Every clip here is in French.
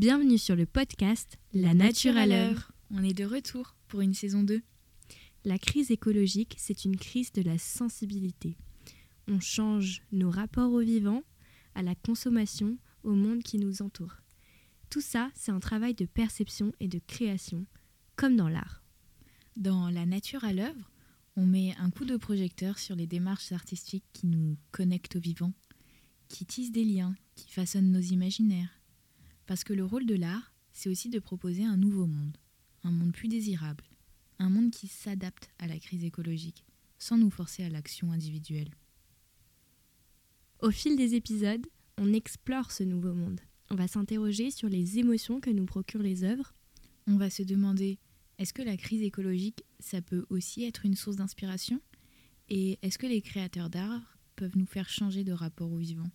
Bienvenue sur le podcast La nature à l'heure. On est de retour pour une saison 2. La crise écologique, c'est une crise de la sensibilité. On change nos rapports au vivant, à la consommation, au monde qui nous entoure. Tout ça, c'est un travail de perception et de création, comme dans l'art. Dans La nature à l'œuvre, on met un coup de projecteur sur les démarches artistiques qui nous connectent au vivant, qui tissent des liens, qui façonnent nos imaginaires. Parce que le rôle de l'art, c'est aussi de proposer un nouveau monde, un monde plus désirable, un monde qui s'adapte à la crise écologique, sans nous forcer à l'action individuelle. Au fil des épisodes, on explore ce nouveau monde. On va s'interroger sur les émotions que nous procurent les œuvres. On va se demander est-ce que la crise écologique, ça peut aussi être une source d'inspiration? Et est-ce que les créateurs d'art peuvent nous faire changer de rapport au vivant?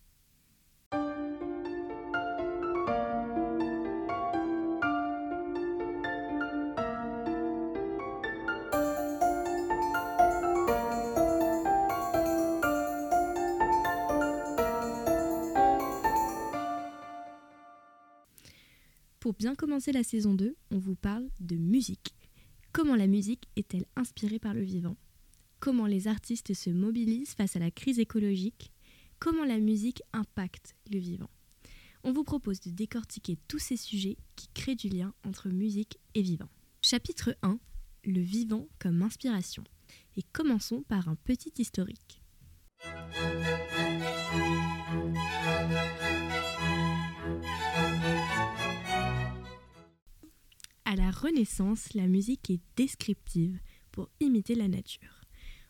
Bien commencer la saison 2, on vous parle de musique. Comment la musique est-elle inspirée par le vivant? Comment les artistes se mobilisent face à la crise écologique? Comment la musique impacte le vivant? On vous propose de décortiquer tous ces sujets qui créent du lien entre musique et vivant. Chapitre 1 Le vivant comme inspiration. Et commençons par un petit historique. Renaissance, la musique est descriptive pour imiter la nature.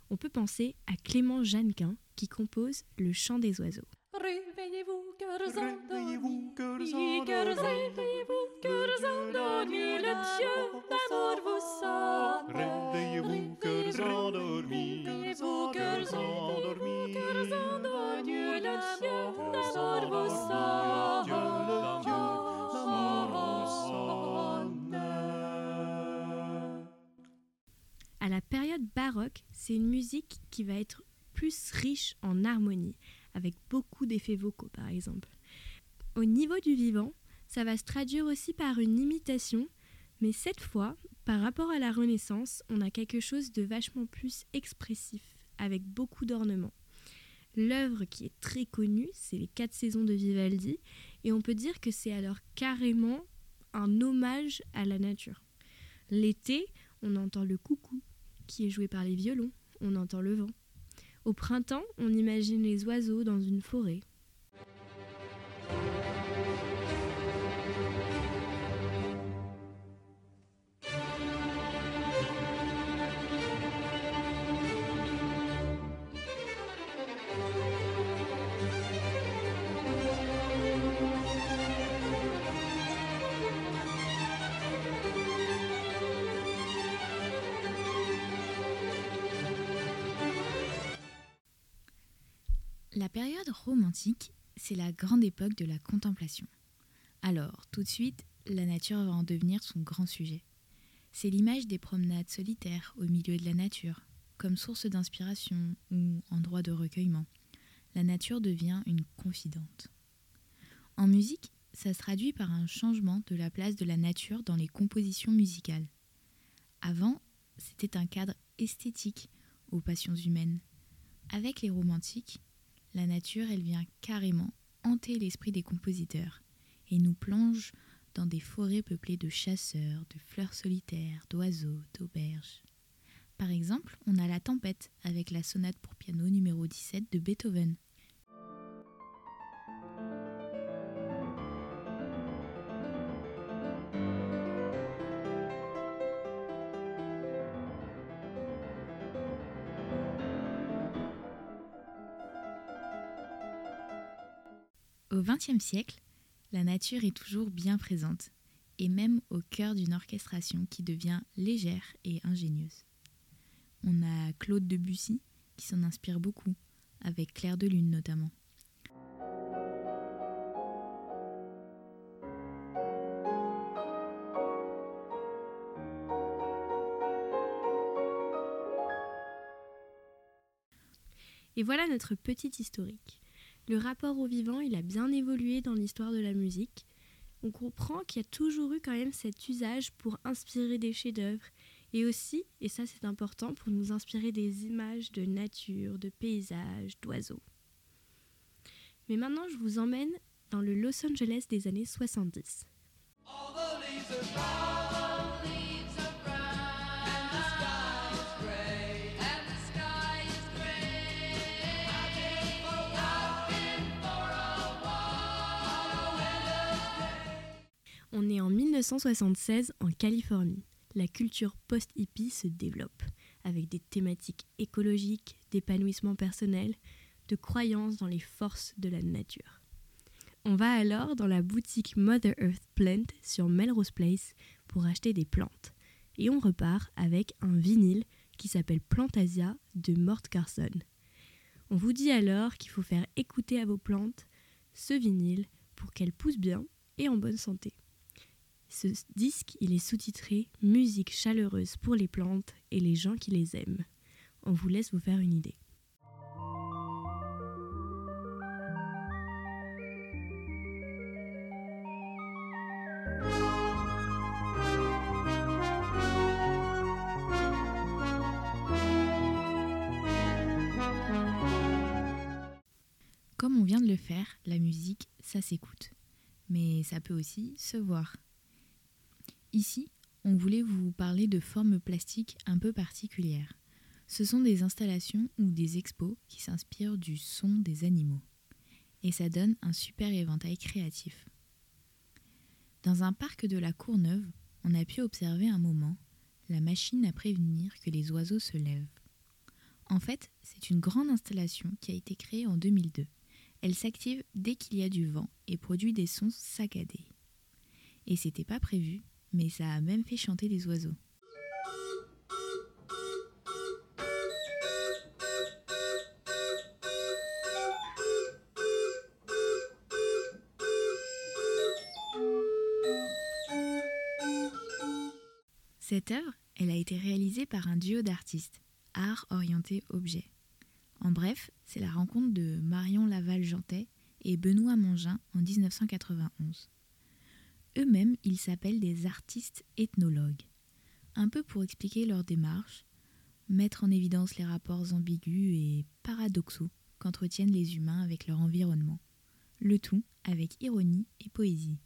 On peut penser à Clément Jeannequin qui compose Le chant des oiseaux. Réveillez-vous, cœurs endormis, cœurs réveillez-vous, cœurs endormis, le Dieu d'amour vous sort. Réveillez-vous, c'est une musique qui va être plus riche en harmonie, avec beaucoup d'effets vocaux par exemple. Au niveau du vivant, ça va se traduire aussi par une imitation, mais cette fois, par rapport à la Renaissance, on a quelque chose de vachement plus expressif, avec beaucoup d'ornements. L'œuvre qui est très connue, c'est les quatre saisons de Vivaldi, et on peut dire que c'est alors carrément un hommage à la nature. L'été, on entend le coucou, qui est joué par les violons, on entend le vent. Au printemps, on imagine les oiseaux dans une forêt. C'est la grande époque de la contemplation. Alors, tout de suite, la nature va en devenir son grand sujet. C'est l'image des promenades solitaires au milieu de la nature, comme source d'inspiration ou endroit de recueillement. La nature devient une confidente. En musique, ça se traduit par un changement de la place de la nature dans les compositions musicales. Avant, c'était un cadre esthétique aux passions humaines. Avec les romantiques, la nature, elle vient carrément hanter l'esprit des compositeurs et nous plonge dans des forêts peuplées de chasseurs, de fleurs solitaires, d'oiseaux, d'auberges. Par exemple, on a la tempête avec la sonate pour piano numéro 17 de Beethoven. XXe siècle, la nature est toujours bien présente, et même au cœur d'une orchestration qui devient légère et ingénieuse. On a Claude Debussy qui s'en inspire beaucoup, avec Clair de Lune notamment. Et voilà notre petit historique. Le rapport au vivant, il a bien évolué dans l'histoire de la musique. on comprend qu'il y a toujours eu quand même cet usage pour inspirer des chefs-d'œuvre et aussi, et ça c'est important, pour nous inspirer des images de nature, de paysages, d'oiseaux. Mais maintenant, je vous emmène dans le Los Angeles des années 70. On 1976 en Californie. La culture post-hippie se développe avec des thématiques écologiques, d'épanouissement personnel, de croyances dans les forces de la nature. On va alors dans la boutique Mother Earth Plant sur Melrose Place pour acheter des plantes. Et on repart avec un vinyle qui s'appelle Plantasia de Mort Carson. On vous dit alors qu'il faut faire écouter à vos plantes ce vinyle pour qu'elles poussent bien et en bonne santé. Ce disque, il est sous-titré Musique chaleureuse pour les plantes et les gens qui les aiment. On vous laisse vous faire une idée. Comme on vient de le faire, la musique, ça s'écoute. Mais ça peut aussi se voir. Ici, on voulait vous parler de formes plastiques un peu particulières. Ce sont des installations ou des expos qui s'inspirent du son des animaux. Et ça donne un super éventail créatif. Dans un parc de la Courneuve, on a pu observer un moment la machine à prévenir que les oiseaux se lèvent. En fait, c'est une grande installation qui a été créée en 2002. Elle s'active dès qu'il y a du vent et produit des sons saccadés. Et c'était pas prévu, mais ça a même fait chanter des oiseaux. Cette œuvre, elle a été réalisée par un duo d'artistes, art orienté objet. En bref, c'est la rencontre de Marion Laval-Jantet et Benoît Mangin en 1991. Eux-mêmes, ils s'appellent des artistes ethnologues. Un peu pour expliquer leur démarche, mettre en évidence les rapports ambigus et paradoxaux qu'entretiennent les humains avec leur environnement. Le tout avec ironie et poésie.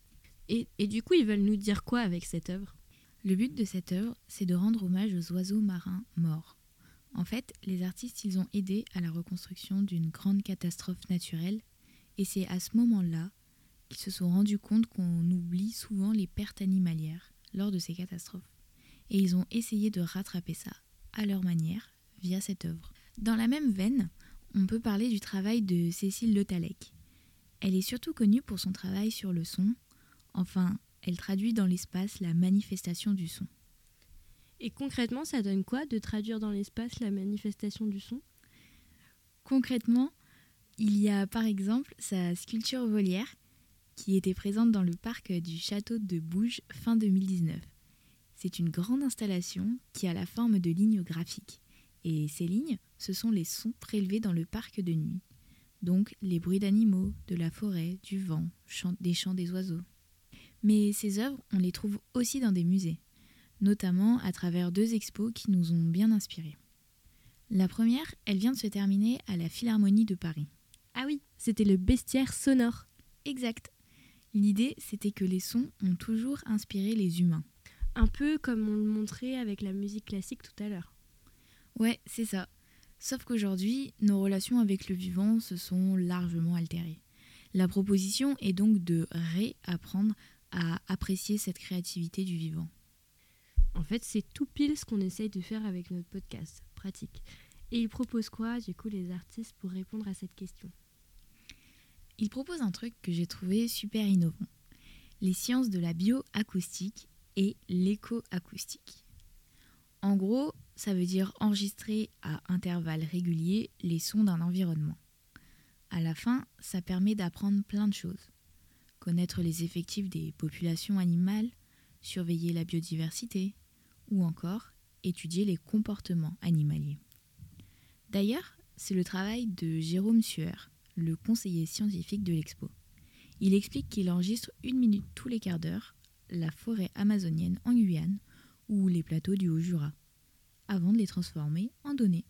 Et, et du coup, ils veulent nous dire quoi avec cette œuvre? Le but de cette œuvre, c'est de rendre hommage aux oiseaux marins morts. En fait, les artistes, ils ont aidé à la reconstruction d'une grande catastrophe naturelle, et c'est à ce moment-là ils se sont rendus compte qu'on oublie souvent les pertes animalières lors de ces catastrophes. Et ils ont essayé de rattraper ça à leur manière via cette œuvre. Dans la même veine, on peut parler du travail de Cécile Le Talec. Elle est surtout connue pour son travail sur le son. Enfin, elle traduit dans l'espace la manifestation du son. Et concrètement, ça donne quoi de traduire dans l'espace la manifestation du son? Concrètement, il y a par exemple sa sculpture volière qui était présente dans le parc du château de Bouges fin 2019. C'est une grande installation qui a la forme de lignes graphiques. Et ces lignes, ce sont les sons prélevés dans le parc de nuit. Donc les bruits d'animaux, de la forêt, du vent, des chants des oiseaux. Mais ces œuvres, on les trouve aussi dans des musées, notamment à travers deux expos qui nous ont bien inspirés. La première, elle vient de se terminer à la Philharmonie de Paris. Ah oui, c'était le bestiaire sonore. Exact. L'idée, c'était que les sons ont toujours inspiré les humains. Un peu comme on le montrait avec la musique classique tout à l'heure. Ouais, c'est ça. Sauf qu'aujourd'hui, nos relations avec le vivant se sont largement altérées. La proposition est donc de réapprendre à apprécier cette créativité du vivant. En fait, c'est tout pile ce qu'on essaye de faire avec notre podcast, pratique. Et ils proposent quoi, du coup, les artistes pour répondre à cette question? Il propose un truc que j'ai trouvé super innovant. Les sciences de la bioacoustique et l'écoacoustique. En gros, ça veut dire enregistrer à intervalles réguliers les sons d'un environnement. À la fin, ça permet d'apprendre plein de choses. Connaître les effectifs des populations animales, surveiller la biodiversité, ou encore étudier les comportements animaliers. D'ailleurs, c'est le travail de Jérôme Sueur, le conseiller scientifique de l'expo. Il explique qu'il enregistre une minute tous les quarts d'heure la forêt amazonienne en Guyane ou les plateaux du Haut-Jura, avant de les transformer en données.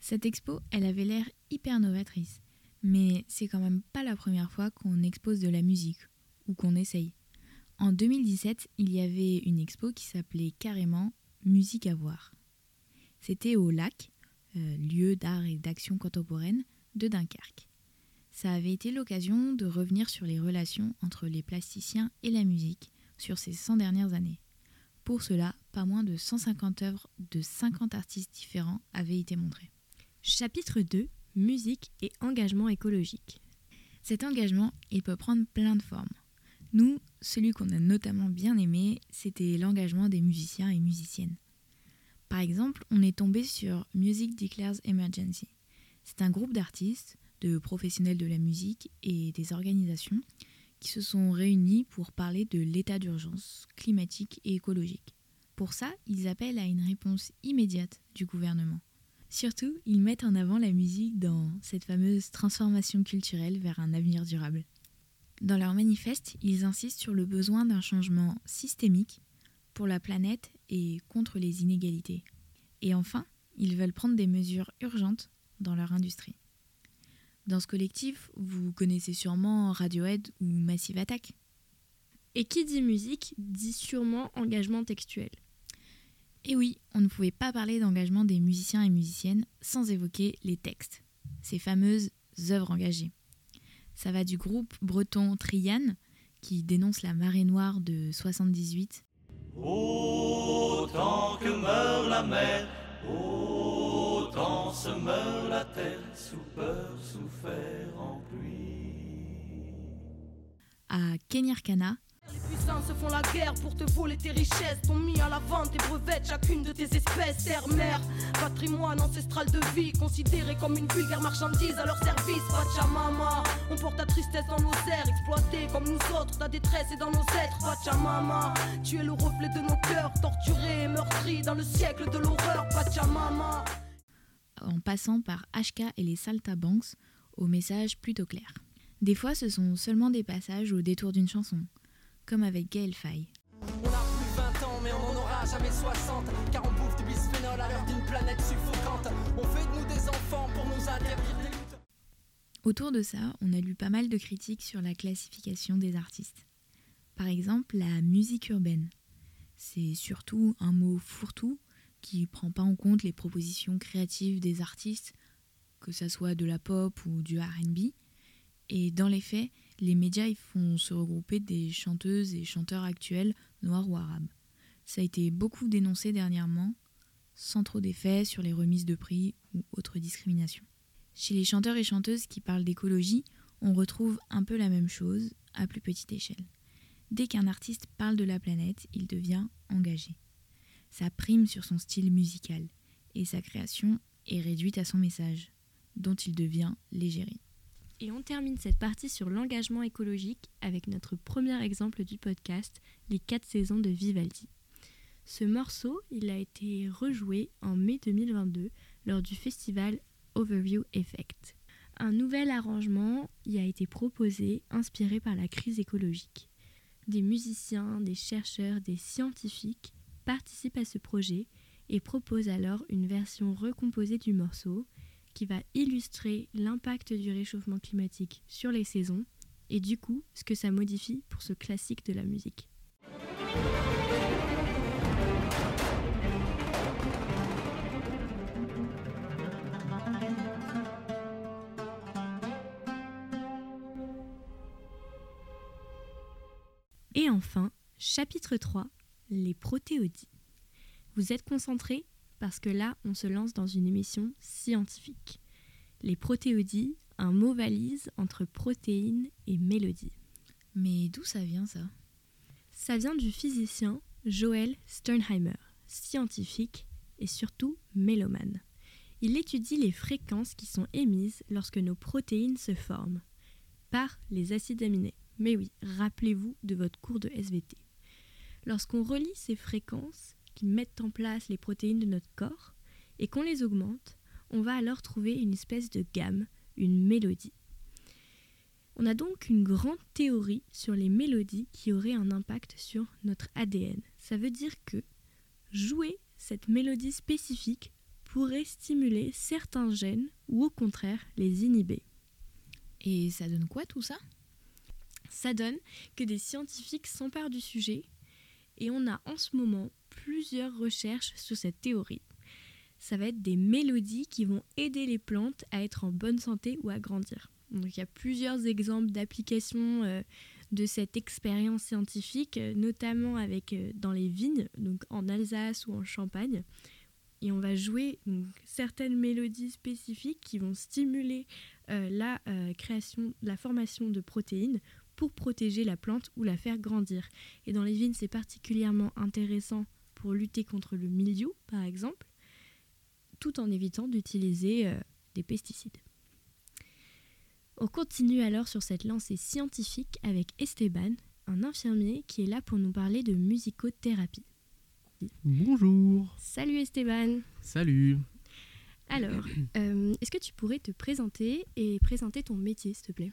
Cette expo, elle avait l'air hyper novatrice, mais c'est quand même pas la première fois qu'on expose de la musique, ou qu'on essaye. En 2017, il y avait une expo qui s'appelait carrément Musique à voir. C'était au lac, euh, lieu d'art et d'action contemporaine de Dunkerque. Ça avait été l'occasion de revenir sur les relations entre les plasticiens et la musique sur ces 100 dernières années. Pour cela, pas moins de 150 œuvres de 50 artistes différents avaient été montrées. Chapitre 2 Musique et engagement écologique. Cet engagement, il peut prendre plein de formes. Nous, celui qu'on a notamment bien aimé, c'était l'engagement des musiciens et musiciennes. Par exemple, on est tombé sur Music Declares Emergency. C'est un groupe d'artistes, de professionnels de la musique et des organisations qui se sont réunis pour parler de l'état d'urgence climatique et écologique. Pour ça, ils appellent à une réponse immédiate du gouvernement. Surtout, ils mettent en avant la musique dans cette fameuse transformation culturelle vers un avenir durable. Dans leur manifeste, ils insistent sur le besoin d'un changement systémique pour la planète et contre les inégalités. Et enfin, ils veulent prendre des mesures urgentes dans leur industrie. Dans ce collectif, vous connaissez sûrement Radiohead ou Massive Attack. Et qui dit musique dit sûrement engagement textuel. Et oui, on ne pouvait pas parler d'engagement des musiciens et musiciennes sans évoquer les textes, ces fameuses œuvres engagées. Ça va du groupe breton Trian, qui dénonce la marée noire de 78. Autant que meurt la mer, autant se meurt la terre, sous peur, souffert en pluie. À Kenyarkana, Les puissants se font la guerre pour te voler tes richesses. T'ont mis à la vente tes brevets de chacune de tes espèces. Terre, mère, patrimoine ancestral de vie, considéré comme une vulgaire marchandise à leur service. Pachamama, on porte ta tristesse dans nos airs, exploité comme nous autres. Ta détresse est dans nos êtres. Pachamama, tu es le reflet de nos cœurs, torturés et meurtris dans le siècle de l'horreur. Pachamama. En passant par HK et les Saltabanks, au message plutôt clair. Des fois, ce sont seulement des passages au détour d'une chanson, comme avec Gaël Faye. On a plus 20 ans, mais on aura jamais 60. Car on bouffe du bisphénol à l'heure d'une planète suffocante. On fait de nous des enfants pour nous interdire des luttes. Autour de ça, on a lu pas mal de critiques sur la classification des artistes. Par exemple, la musique urbaine. C'est surtout un mot fourre-tout qui prend pas en compte les propositions créatives des artistes, que ça soit de la pop ou du RB. Et dans les faits, les médias font se regrouper des chanteuses et chanteurs actuels, noirs ou arabes. Ça a été beaucoup dénoncé dernièrement, sans trop d'effet sur les remises de prix ou autres discriminations. Chez les chanteurs et chanteuses qui parlent d'écologie, on retrouve un peu la même chose, à plus petite échelle. Dès qu'un artiste parle de la planète, il devient engagé. Ça prime sur son style musical, et sa création est réduite à son message, dont il devient l'égérie. Et on termine cette partie sur l'engagement écologique avec notre premier exemple du podcast, Les 4 saisons de Vivaldi. Ce morceau, il a été rejoué en mai 2022 lors du festival Overview Effect. Un nouvel arrangement y a été proposé, inspiré par la crise écologique. Des musiciens, des chercheurs, des scientifiques participent à ce projet et proposent alors une version recomposée du morceau qui va illustrer l'impact du réchauffement climatique sur les saisons et du coup ce que ça modifie pour ce classique de la musique. Et enfin, chapitre 3, les protéodies. Vous êtes concentrés parce que là, on se lance dans une émission scientifique. Les protéodies, un mot valise entre protéines et mélodie. Mais d'où ça vient ça? Ça vient du physicien Joel Sternheimer, scientifique et surtout mélomane. Il étudie les fréquences qui sont émises lorsque nos protéines se forment par les acides aminés. Mais oui, rappelez-vous de votre cours de SVT. Lorsqu'on relie ces fréquences qui mettent en place les protéines de notre corps et qu'on les augmente, on va alors trouver une espèce de gamme, une mélodie. On a donc une grande théorie sur les mélodies qui auraient un impact sur notre ADN. Ça veut dire que jouer cette mélodie spécifique pourrait stimuler certains gènes ou au contraire les inhiber. Et ça donne quoi tout ça? Ça donne que des scientifiques s'emparent du sujet et on a en ce moment plusieurs recherches sur cette théorie. Ça va être des mélodies qui vont aider les plantes à être en bonne santé ou à grandir. Donc il y a plusieurs exemples d'applications euh, de cette expérience scientifique, euh, notamment avec euh, dans les vignes, donc en Alsace ou en Champagne. Et on va jouer certaines mélodies spécifiques qui vont stimuler la création, la formation de protéines pour protéger la plante ou la faire grandir. Et dans les vignes, c'est particulièrement intéressant pour lutter contre le mildiou, par exemple, tout en évitant d'utiliser des pesticides. On continue alors sur cette lancée scientifique avec Esteban, un infirmier qui est là pour nous parler de musicothérapie. Bonjour. Salut Esteban. Salut. Alors, euh, est-ce que tu pourrais te présenter et présenter ton métier, s'il te plaît?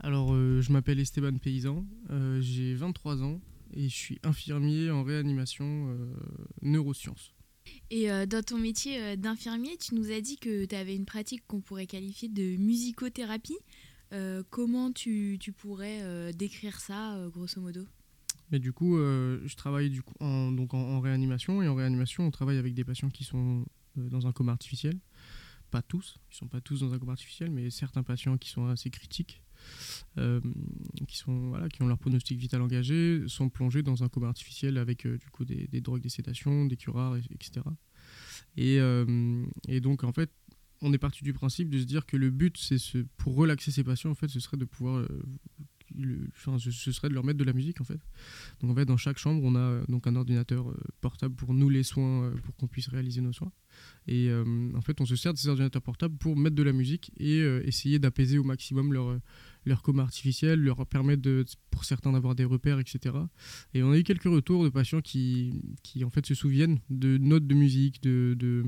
Alors, euh, je m'appelle Esteban Paysan, euh, j'ai 23 ans et je suis infirmier en réanimation neurosciences. Et dans ton métier d'infirmier, tu nous as dit que tu avais une pratique qu'on pourrait qualifier de musicothérapie. Euh, comment tu, pourrais euh, décrire ça, euh, grosso modo? Mais du coup, je travaille du coup en, donc en, réanimation et en réanimation, on travaille avec des patients qui sont dans un coma artificiel. Pas tous, ils sont pas tous dans un coma artificiel, mais certains patients qui sont assez critiques, qui sont voilà, qui ont leur pronostic vital engagé, sont plongés dans un coma artificiel avec du coup des, drogues, des sédations, des curares, etc. Et, et donc en fait, on est parti du principe de se dire que le but, c'est ce, pour relaxer ses patients, en fait, ce serait de pouvoir, euh, ce, serait de leur mettre de la musique, en fait. Donc en fait, dans chaque chambre, on a euh, donc un ordinateur euh, portable pour nous les soins, pour qu'on puisse réaliser nos soins. Et en fait, on se sert de ces ordinateurs portables pour mettre de la musique et essayer d'apaiser au maximum leur leur coma artificiel, leur permettre pour certains d'avoir des repères, etc. Et on a eu quelques retours de patients qui, qui en fait se souviennent de notes de musique, de, de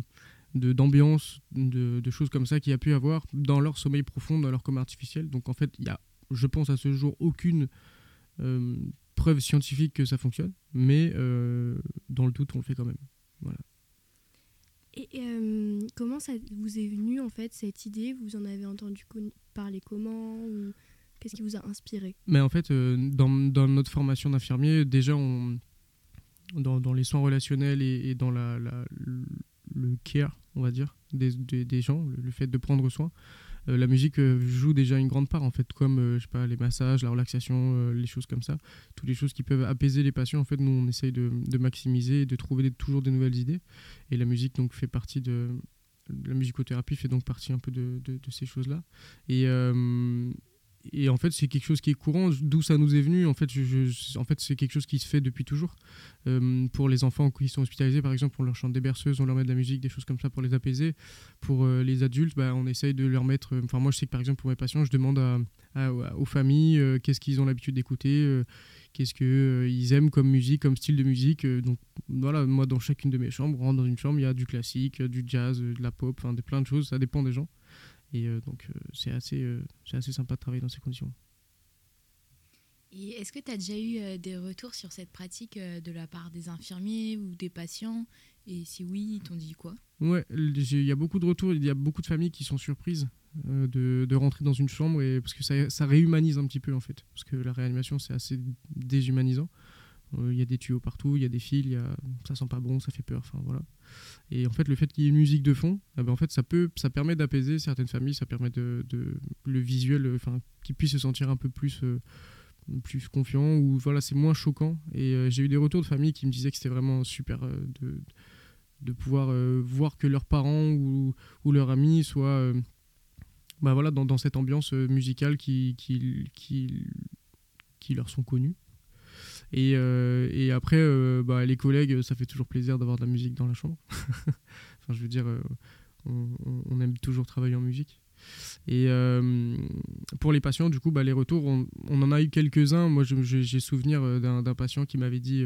d'ambiance, de, de, choses comme ça qu'il y a pu avoir dans leur sommeil profond, dans leur coma artificiel. Donc en fait, il y a, je pense à ce jour, aucune euh, preuve scientifique que ça fonctionne, mais euh, dans le doute, on le fait quand même. Voilà. Et euh, comment ça vous est venu en fait cette idée? Vous en avez entendu parler comment ou Qu'est-ce qui vous a inspiré? Mais en fait, dans, dans, notre formation d'infirmier, déjà on, dans, dans, les soins relationnels et, dans la, le care, on va dire, des, des, gens, le, fait de prendre soin. Euh, la musique euh, joue déjà une grande part en fait, comme euh, je sais pas les massages, la relaxation, les choses comme ça, toutes les choses qui peuvent apaiser les patients. En fait, nous on essaye de, maximiser et de trouver toujours des nouvelles idées. Et la musique donc fait partie de la musicothérapie fait donc partie un peu de, de, de ces choses là. Et et en fait, c'est quelque chose qui est courant. D'où ça nous est venu En fait, en fait c'est quelque chose qui se fait depuis toujours. Euh, pour les enfants qui sont hospitalisés, par exemple, on leur chante des berceuses, on leur met de la musique, des choses comme ça pour les apaiser. Pour euh, les adultes, bah, on essaye de leur mettre. Euh, enfin, moi, je sais que par exemple, pour mes patients, je demande aux familles qu'est-ce qu'ils ont l'habitude d'écouter, qu'est-ce qu'ils aiment comme musique, comme style de musique. donc, voilà, moi, dans chacune de mes chambres, rentre dans une chambre, il y a du classique, du jazz, de la pop, enfin, plein de choses. Ça dépend des gens. Et euh, donc, euh, c'est assez, euh, c'est assez sympa de travailler dans ces conditions. Et est-ce que tu as déjà eu des retours sur cette pratique de la part des infirmiers ou des patients? Et si oui, ils t'ont dit quoi? Ouais, il y a beaucoup de retours. Il y a beaucoup de familles qui sont surprises de, de, rentrer dans une chambre et, parce que ça, ça, réhumanise un petit peu en fait. Parce que la réanimation, c'est assez déshumanisant. Il y a des tuyaux partout, il y a des fils, y a... ça sent pas bon, ça fait peur. Enfin voilà. Et en fait, le fait qu'il y ait une musique de fond, eh ben, en fait, ça, peut, ça permet d'apaiser certaines familles, ça permet de, le visuel, euh, enfin, qu'ils puissent se sentir un peu plus, euh, plus confiants, ou voilà, c'est moins choquant. Et euh, j'ai eu des retours de familles qui me disaient que c'était vraiment super de, de pouvoir voir que leurs parents ou, leurs amis soient bah voilà, dans, cette ambiance musicale qui leur sont connues. Et, euh, et après, euh, bah, les collègues, ça fait toujours plaisir d'avoir de la musique dans la chambre. enfin, je veux dire, euh, on, aime toujours travailler en musique. Et pour les patients, du coup, bah, les retours, on, en a eu quelques-uns. Moi, j'ai souvenir d'un patient qui m'avait dit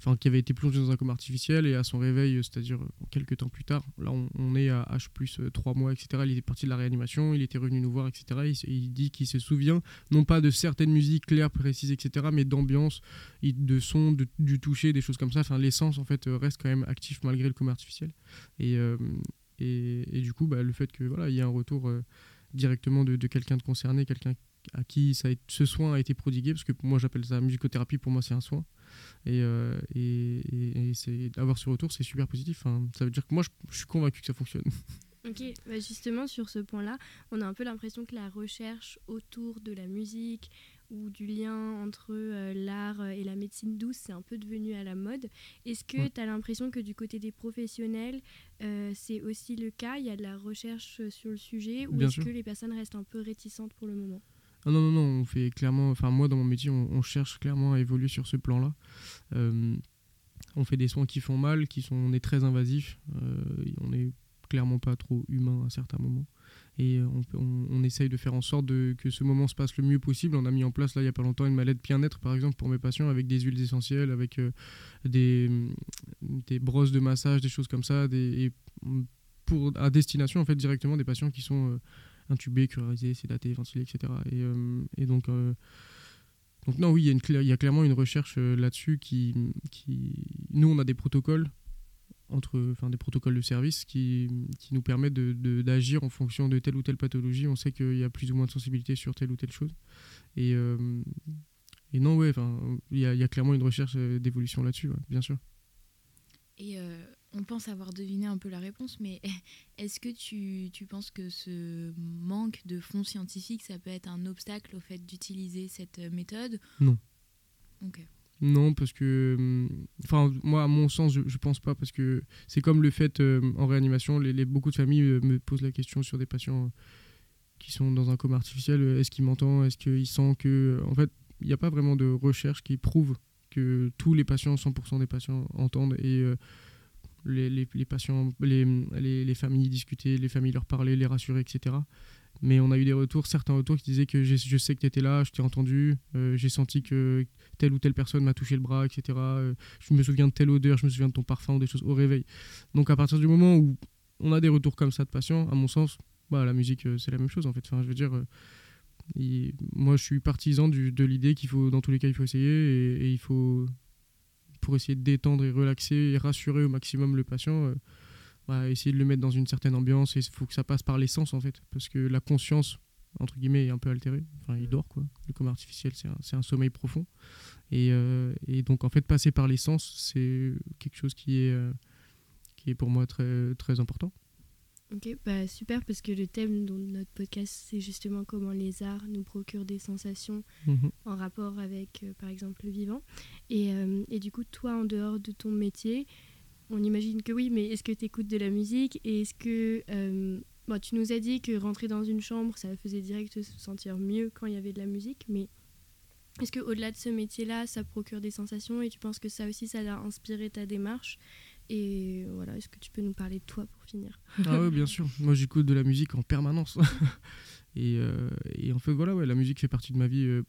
enfin qui avait été plongé dans un coma artificiel et à son réveil, c'est-à-dire quelques temps plus tard, là on, est à H plus 3 mois, etc. Il était parti de la réanimation, il était revenu nous voir, etc. Il, il dit qu'il se souvient non pas de certaines musiques claires, précises, etc., mais d'ambiance, de son, du toucher, des choses comme ça. Enfin, l'essence en fait reste quand même actif malgré le coma artificiel. Et, et, du coup, bah, le fait que voilà, il y ait un retour directement de, quelqu'un de concerné, quelqu'un à qui ça ce soin a été prodigué, parce que moi j'appelle ça musicothérapie, pour moi c'est un soin. Et, euh, et, c'est avoir ce retour, c'est super positif. ça veut dire que moi je, suis convaincu que ça fonctionne. Ok, bah, justement sur ce point-là, on a un peu l'impression que la recherche autour de la musique ou du lien entre euh, l'art et la médecine douce, c'est un peu devenu à la mode. Est-ce que tu as l'impression que du côté des professionnels, euh, c'est aussi le cas? Il y a de la recherche sur le sujet ou est-ce que les personnes restent un peu réticentes pour le moment? Ah non, non, non, on fait clairement, enfin moi dans mon métier, on, cherche clairement à évoluer sur ce plan-là. Euh, on fait des soins qui font mal, qui sont, on est très invasif, on est clairement pas trop humain à certains moments. Et euh, on, essaye de faire en sorte que ce moment se passe le mieux possible. On a mis en place, là, il n'y a pas longtemps, une mallette bien-être, par exemple, pour mes patients, avec des huiles essentielles, avec euh, des, des brosses de massage, des choses comme ça, des, pour, à destination, en fait, directement des patients qui sont euh, intubés, curisés, sédatés, ventilés, etc. Et, et donc... Donc non, oui, il y, a clairement une recherche là-dessus qui. Nous, on a des protocoles entre, enfin, des protocoles de service qui, nous permettent d'agir en fonction de telle ou telle pathologie. On sait qu'il y a plus ou moins de sensibilité sur telle ou telle chose. Et, euh, non, ouais, il y a, clairement une recherche euh, d'évolution là-dessus, bien sûr. Et euh, on pense avoir deviné un peu la réponse, mais est-ce que tu, tu, penses que ce manque de fonds scientifiques, ça peut être un obstacle au fait d'utiliser cette méthode? Non. Ok. Non, parce que. Hum, enfin, moi, à mon sens, je, je pense pas, parce que c'est comme le fait euh, en réanimation, les, beaucoup de familles euh, me posent la question sur des patients qui sont dans un coma artificiel euh, est-ce qu'il m'entend Est-ce qu'il sent que. En fait, il n'y a pas vraiment de recherche qui prouve que tous les patients, 100% des patients, entendent et. Les, les, patients, les, les, familles discuter, les familles leur parler, les rassurer, etc. Mais on a eu des retours, certains retours qui disaient que je sais que tu étais là, je t'ai entendu, euh, j'ai senti que telle ou telle personne m'a touché le bras, etc. Euh, je me souviens de telle odeur, je me souviens de ton parfum des choses au réveil. Donc à partir du moment où on a des retours comme ça de patients, à mon sens, bah, la musique euh, c'est la même chose en fait. Enfin, je veux dire, moi je suis partisan de l'idée qu'il faut, dans tous les cas, il faut essayer et, il faut, pour essayer de détendre et relaxer et rassurer au maximum le patient essayer de le mettre dans une certaine ambiance et il faut que ça passe par l'essence en fait. Parce que la conscience entre guillemets est un peu altérée. Enfin il dort quoi. Le coma artificiel c'est un, sommeil profond. Et, euh, et, donc en fait passer par l'essence c'est quelque chose qui est euh, qui est pour moi très très important Ok, bah super parce que le thème de notre podcast c'est justement comment les arts nous procurent des sensations mhm. en rapport avec euh, par exemple le vivant. Et, et, du coup, toi en dehors de ton métier, on imagine que oui, mais est-ce que tu écoutes de la musique? Et est-ce que. Euh, tu nous as dit que rentrer dans une chambre, ça faisait direct se sentir mieux quand il y avait de la musique, mais est-ce qu'au-delà de ce métier-là, ça procure des sensations et tu penses que ça aussi, ça a inspiré ta démarche? Et voilà, est-ce que tu peux nous parler de toi pour finir? Ah oui, bien sûr. Moi, j'écoute de la musique en permanence. et, euh, et, en fait, voilà, ouais, la musique fait partie de ma vie. Euh,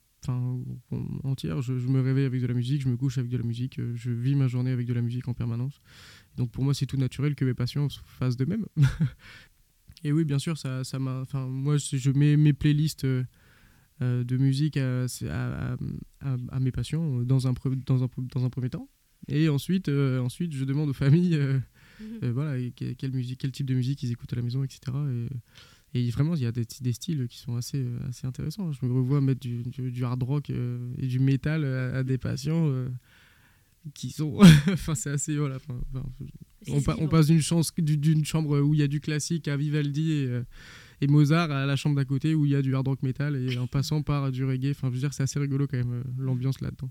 entière. Je, me réveille avec de la musique, je me couche avec de la musique, euh, je vis ma journée avec de la musique en permanence. Donc pour moi, c'est tout naturel que mes patients fassent de même. Et oui, bien sûr, ça, ça m'a. Moi, je mets mes playlists euh, de musique à, à, mes patients dans un, dans, un, dans un premier temps. Et ensuite, ensuite, je demande aux familles, mmh voilà, quelle musique, quel type de musique ils écoutent à la maison, etc. Et, et vraiment, il y a des, des, styles qui sont assez, euh, assez intéressants. Je me revois mettre du, du, hard rock euh, et du métal à, des patients euh, qui sont. enfin, c'est assez. Voilà, on, on, passe d'une chambre où il y a du classique à Vivaldi et, et Mozart à la chambre d'à côté où il y a du hard rock métal et en passant par du reggae. Enfin, je veux dire, c'est assez rigolo quand même, l'ambiance là-dedans.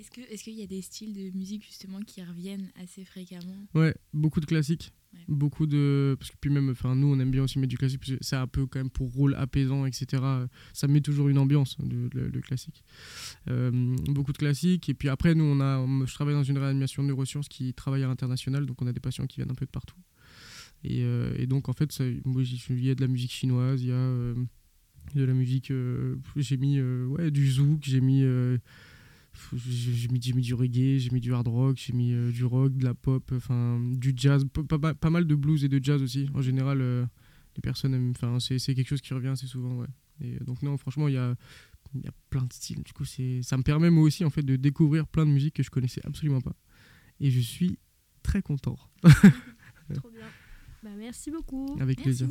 Est-ce qu'il est y a des styles de musique justement qui reviennent assez fréquemment? Ouais, beaucoup de classiques. Beaucoup de. Parce que puis même, enfin, nous, on aime bien aussi mettre du classique, parce que c'est un peu quand même pour rôle apaisant, etc. Ça met toujours une ambiance, le, classique. Euh, beaucoup de classiques. Et puis après, nous, on a, je travaille dans une réanimation de neurosciences qui travaille à l'international, donc on a des patients qui viennent un peu de partout. Et, euh, et donc, en fait, ça, moi, il y a de la musique chinoise, il y a euh, de la musique. j'ai mis ouais, du zouk, j'ai mis j'ai mis, mis, du reggae, j'ai mis du hard rock, j'ai mis du rock, de la pop, enfin du jazz, pas, pas, mal de blues et de jazz aussi. En général, les personnes enfin c'est quelque chose qui revient assez souvent, ouais. Et donc non, franchement, il y a, y a plein de styles. Du coup, ça me permet moi aussi en fait de découvrir plein de musiques que je connaissais absolument pas. Et je suis très content. Trop bien. Bah, merci beaucoup. Avec plaisir.